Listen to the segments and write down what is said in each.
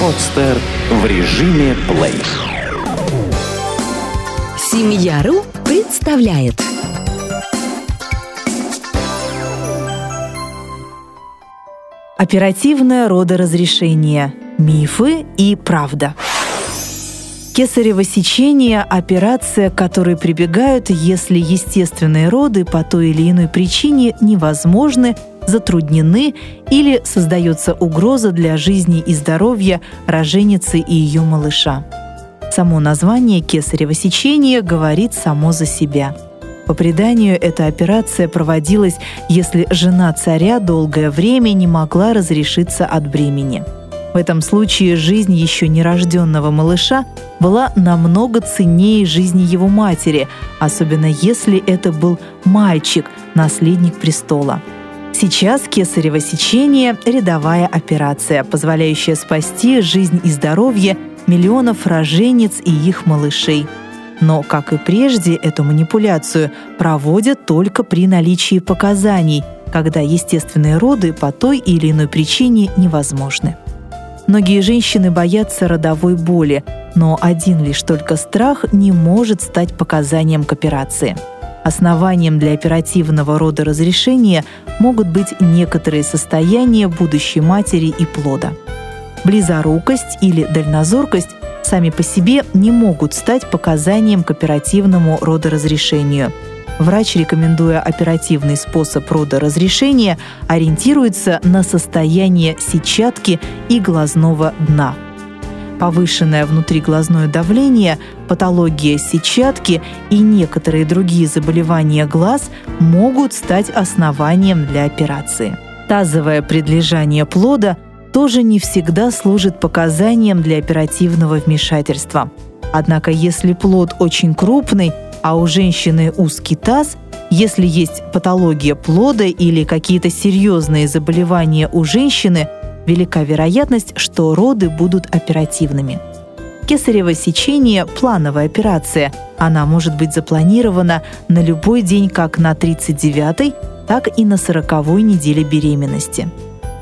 Подстер в режиме плей. Семья.ру представляет Оперативное родоразрешение. Мифы и правда. Кесарево сечение – операция, к которой прибегают, если естественные роды по той или иной причине невозможны, затруднены или создается угроза для жизни и здоровья роженицы и ее малыша. Само название кесарево сечение говорит само за себя – по преданию, эта операция проводилась, если жена царя долгое время не могла разрешиться от бремени. В этом случае жизнь еще нерожденного малыша была намного ценнее жизни его матери, особенно если это был мальчик, наследник престола. Сейчас кесарево сечение – рядовая операция, позволяющая спасти жизнь и здоровье миллионов роженец и их малышей – но, как и прежде, эту манипуляцию проводят только при наличии показаний, когда естественные роды по той или иной причине невозможны. Многие женщины боятся родовой боли, но один лишь только страх не может стать показанием к операции. Основанием для оперативного родоразрешения могут быть некоторые состояния будущей матери и плода. Близорукость или дальнозоркость сами по себе не могут стать показанием к оперативному родоразрешению. Врач, рекомендуя оперативный способ родоразрешения, ориентируется на состояние сетчатки и глазного дна. Повышенное внутриглазное давление, патология сетчатки и некоторые другие заболевания глаз могут стать основанием для операции. Тазовое предлежание плода тоже не всегда служит показанием для оперативного вмешательства. Однако если плод очень крупный, а у женщины узкий таз, если есть патология плода или какие-то серьезные заболевания у женщины, велика вероятность, что роды будут оперативными. Кесарево сечение – плановая операция. Она может быть запланирована на любой день как на 39-й, так и на 40-й неделе беременности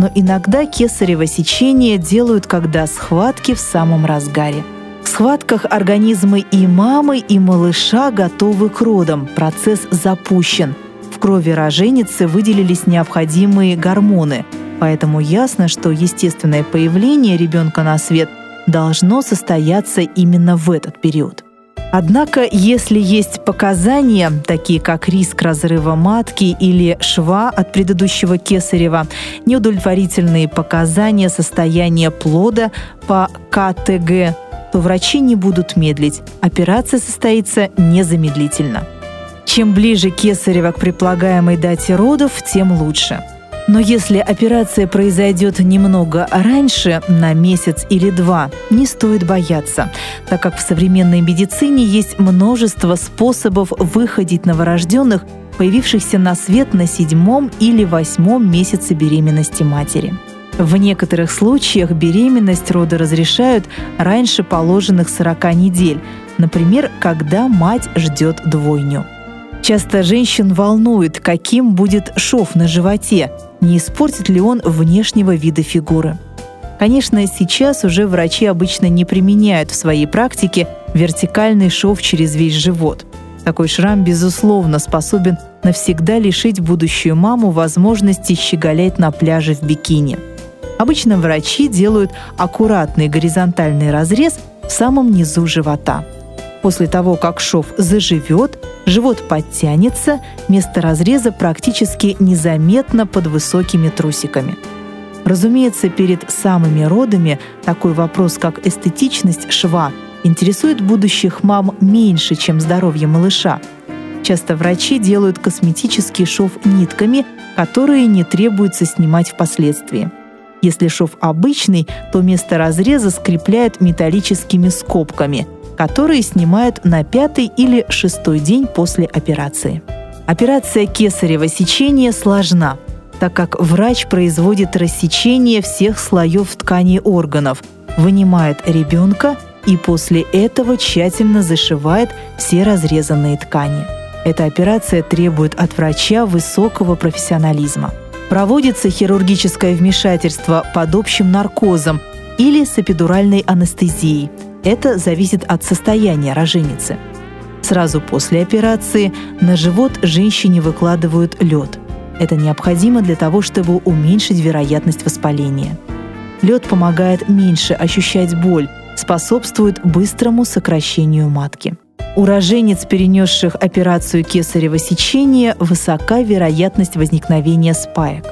но иногда кесарево сечение делают, когда схватки в самом разгаре. В схватках организмы и мамы, и малыша готовы к родам, процесс запущен. В крови роженицы выделились необходимые гормоны, поэтому ясно, что естественное появление ребенка на свет должно состояться именно в этот период. Однако, если есть показания, такие как риск разрыва матки или шва от предыдущего кесарева, неудовлетворительные показания состояния плода по КТГ, то врачи не будут медлить. Операция состоится незамедлительно. Чем ближе кесарева к предполагаемой дате родов, тем лучше – но если операция произойдет немного раньше, на месяц или два, не стоит бояться, так как в современной медицине есть множество способов выходить новорожденных, появившихся на свет на седьмом или восьмом месяце беременности матери. В некоторых случаях беременность рода разрешают раньше положенных 40 недель, например, когда мать ждет двойню. Часто женщин волнует, каким будет шов на животе, не испортит ли он внешнего вида фигуры. Конечно, сейчас уже врачи обычно не применяют в своей практике вертикальный шов через весь живот. Такой шрам, безусловно, способен навсегда лишить будущую маму возможности щеголять на пляже в бикини. Обычно врачи делают аккуратный горизонтальный разрез в самом низу живота. После того, как шов заживет, живот подтянется, место разреза практически незаметно под высокими трусиками. Разумеется, перед самыми родами такой вопрос, как эстетичность шва, интересует будущих мам меньше, чем здоровье малыша. Часто врачи делают косметический шов нитками, которые не требуется снимать впоследствии. Если шов обычный, то место разреза скрепляют металлическими скобками – которые снимают на пятый или шестой день после операции. Операция кесарево сечения сложна, так как врач производит рассечение всех слоев тканей органов, вынимает ребенка и после этого тщательно зашивает все разрезанные ткани. Эта операция требует от врача высокого профессионализма. Проводится хирургическое вмешательство под общим наркозом или с эпидуральной анестезией. Это зависит от состояния роженицы. Сразу после операции на живот женщине выкладывают лед. Это необходимо для того, чтобы уменьшить вероятность воспаления. Лед помогает меньше ощущать боль, способствует быстрому сокращению матки. У роженец, перенесших операцию кесарево сечения, высока вероятность возникновения спаек.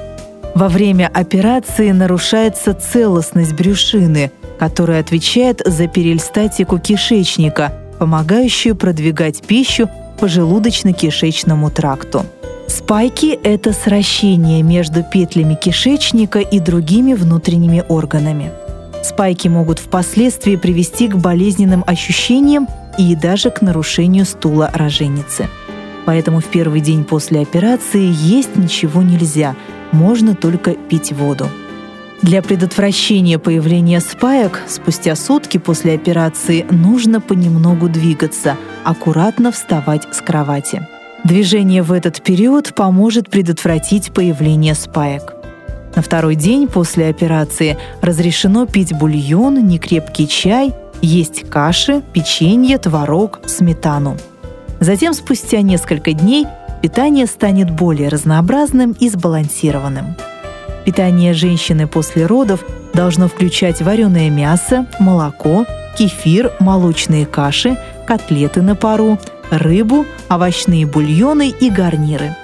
Во время операции нарушается целостность брюшины, которая отвечает за перельстатику кишечника, помогающую продвигать пищу по желудочно-кишечному тракту. Спайки – это сращение между петлями кишечника и другими внутренними органами. Спайки могут впоследствии привести к болезненным ощущениям и даже к нарушению стула роженицы. Поэтому в первый день после операции есть ничего нельзя, можно только пить воду. Для предотвращения появления спаек спустя сутки после операции нужно понемногу двигаться, аккуратно вставать с кровати. Движение в этот период поможет предотвратить появление спаек. На второй день после операции разрешено пить бульон, некрепкий чай, есть каши, печенье, творог, сметану. Затем, спустя несколько дней, питание станет более разнообразным и сбалансированным. Питание женщины после родов должно включать вареное мясо, молоко, кефир, молочные каши, котлеты на пару, рыбу, овощные бульоны и гарниры.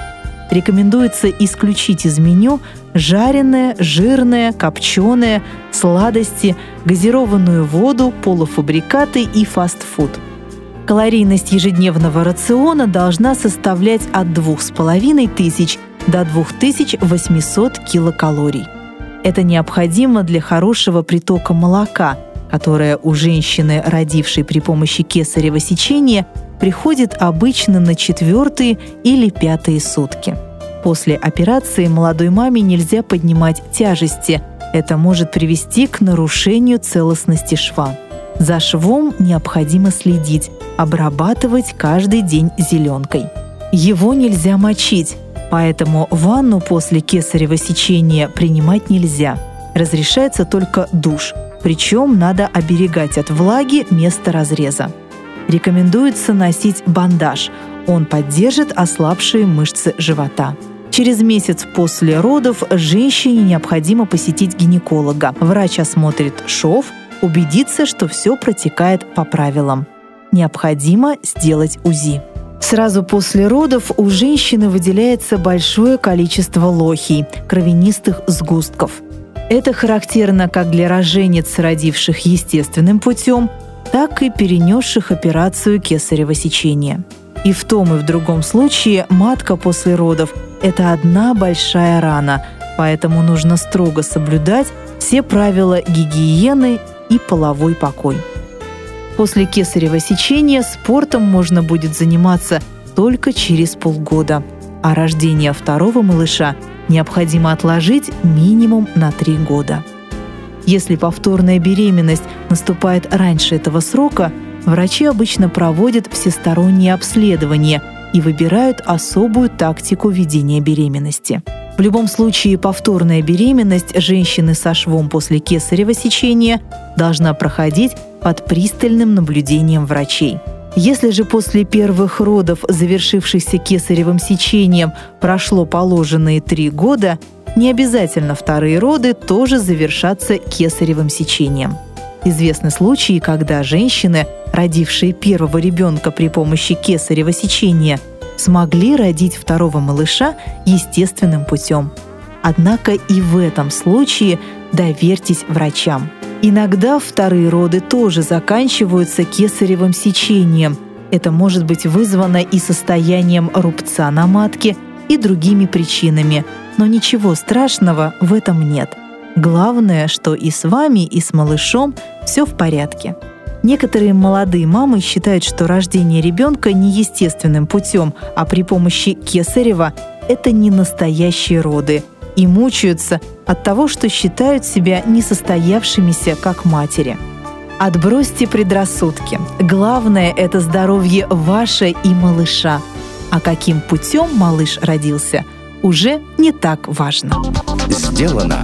Рекомендуется исключить из меню жареное, жирное, копченое, сладости, газированную воду, полуфабрикаты и фастфуд. Калорийность ежедневного рациона должна составлять от 2500 до 2800 килокалорий. Это необходимо для хорошего притока молока, которое у женщины, родившей при помощи кесарево сечения, приходит обычно на четвертые или пятые сутки. После операции молодой маме нельзя поднимать тяжести. Это может привести к нарушению целостности шва. За швом необходимо следить, обрабатывать каждый день зеленкой. Его нельзя мочить, Поэтому ванну после кесарево сечения принимать нельзя. Разрешается только душ, причем надо оберегать от влаги место разреза. Рекомендуется носить бандаж. Он поддержит ослабшие мышцы живота. Через месяц после родов женщине необходимо посетить гинеколога. Врач осмотрит шов, убедится, что все протекает по правилам. Необходимо сделать УЗИ. Сразу после родов у женщины выделяется большое количество лохий, кровянистых сгустков. Это характерно как для роженец, родивших естественным путем, так и перенесших операцию кесарево сечения. И в том и в другом случае матка после родов – это одна большая рана, поэтому нужно строго соблюдать все правила гигиены и половой покой. После кесарево сечения спортом можно будет заниматься только через полгода, а рождение второго малыша необходимо отложить минимум на три года. Если повторная беременность наступает раньше этого срока, врачи обычно проводят всестороннее обследование и выбирают особую тактику ведения беременности. В любом случае, повторная беременность женщины со швом после кесарево сечения должна проходить под пристальным наблюдением врачей. Если же после первых родов, завершившихся кесаревым сечением, прошло положенные три года, не обязательно вторые роды тоже завершатся кесаревым сечением. Известны случаи, когда женщины, родившие первого ребенка при помощи кесарево сечения, смогли родить второго малыша естественным путем. Однако и в этом случае доверьтесь врачам – Иногда вторые роды тоже заканчиваются кесаревым сечением. Это может быть вызвано и состоянием рубца на матке, и другими причинами. Но ничего страшного в этом нет. Главное, что и с вами, и с малышом все в порядке. Некоторые молодые мамы считают, что рождение ребенка не естественным путем, а при помощи кесарева – это не настоящие роды – и мучаются от того, что считают себя несостоявшимися как матери. Отбросьте предрассудки. Главное – это здоровье ваше и малыша. А каким путем малыш родился, уже не так важно. Сделано